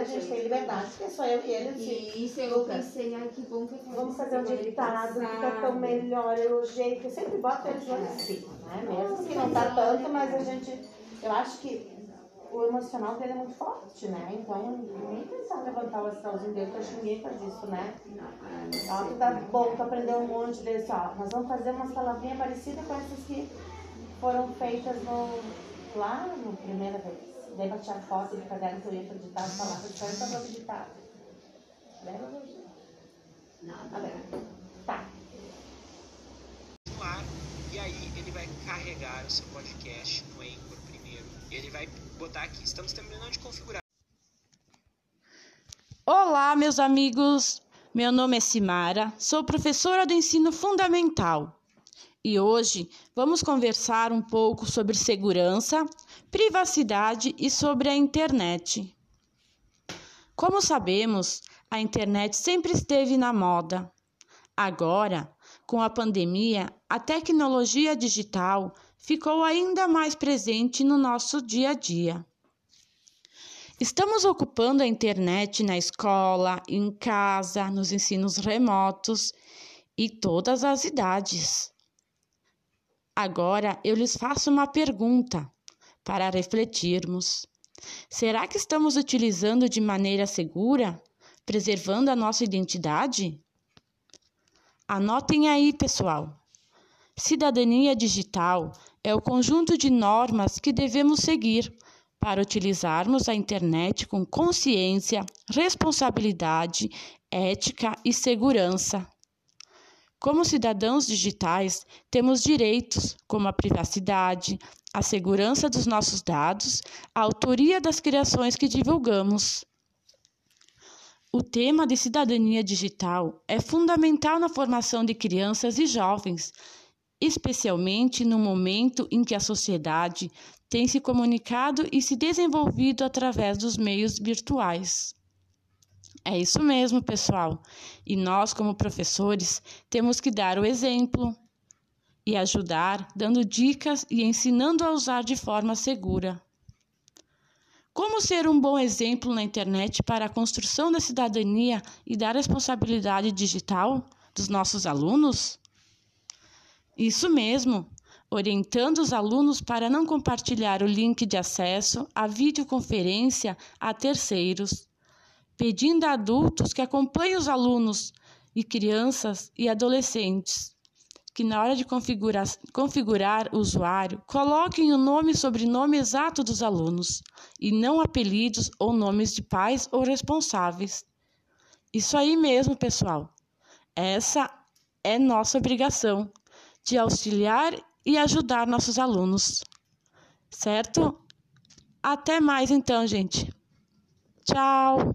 A gente tem liberdade, porque só eu e ele. E isso eu pensei, ai que bom que eu Vamos fazer um ditado, fica tão melhor, elogiei, que eu sempre boto eles lá em cima, né? Mesmo que não tá tanto, mas a gente. Eu acho que o emocional dele é muito forte, né? Então, nem pensar levantar o astralzinho dele, que eu acho que ninguém faz isso, né? Ó, tu tá bom, tu aprendeu um monte desse, ó. Nós vamos fazer umas palavrinhas parecidas com essas que foram feitas no, lá no primeira vez. Daí bati a foto de caderno que eu ia acreditar as palavras, só para acreditar. Lembra? Nada. A ver. Tá. no ar e aí ele vai carregar o seu podcast no Anchor primeiro. Ele vai botar aqui, estamos terminando de configurar. Olá, meus amigos. Meu nome é Simara, sou professora do ensino fundamental. E hoje vamos conversar um pouco sobre segurança, privacidade e sobre a internet. Como sabemos, a internet sempre esteve na moda. Agora, com a pandemia, a tecnologia digital ficou ainda mais presente no nosso dia a dia. Estamos ocupando a internet na escola, em casa, nos ensinos remotos e todas as idades. Agora eu lhes faço uma pergunta para refletirmos. Será que estamos utilizando de maneira segura, preservando a nossa identidade? Anotem aí, pessoal. Cidadania digital é o conjunto de normas que devemos seguir para utilizarmos a internet com consciência, responsabilidade, ética e segurança. Como cidadãos digitais, temos direitos como a privacidade, a segurança dos nossos dados, a autoria das criações que divulgamos. O tema de cidadania digital é fundamental na formação de crianças e jovens, especialmente no momento em que a sociedade tem se comunicado e se desenvolvido através dos meios virtuais. É isso mesmo, pessoal. E nós, como professores, temos que dar o exemplo e ajudar, dando dicas e ensinando a usar de forma segura. Como ser um bom exemplo na internet para a construção da cidadania e da responsabilidade digital dos nossos alunos? Isso mesmo, orientando os alunos para não compartilhar o link de acesso à videoconferência a terceiros pedindo a adultos que acompanhem os alunos e crianças e adolescentes que na hora de configurar, configurar o usuário, coloquem o nome e sobrenome exato dos alunos e não apelidos ou nomes de pais ou responsáveis. Isso aí mesmo, pessoal. Essa é nossa obrigação de auxiliar e ajudar nossos alunos. Certo? Até mais então, gente. Tchau!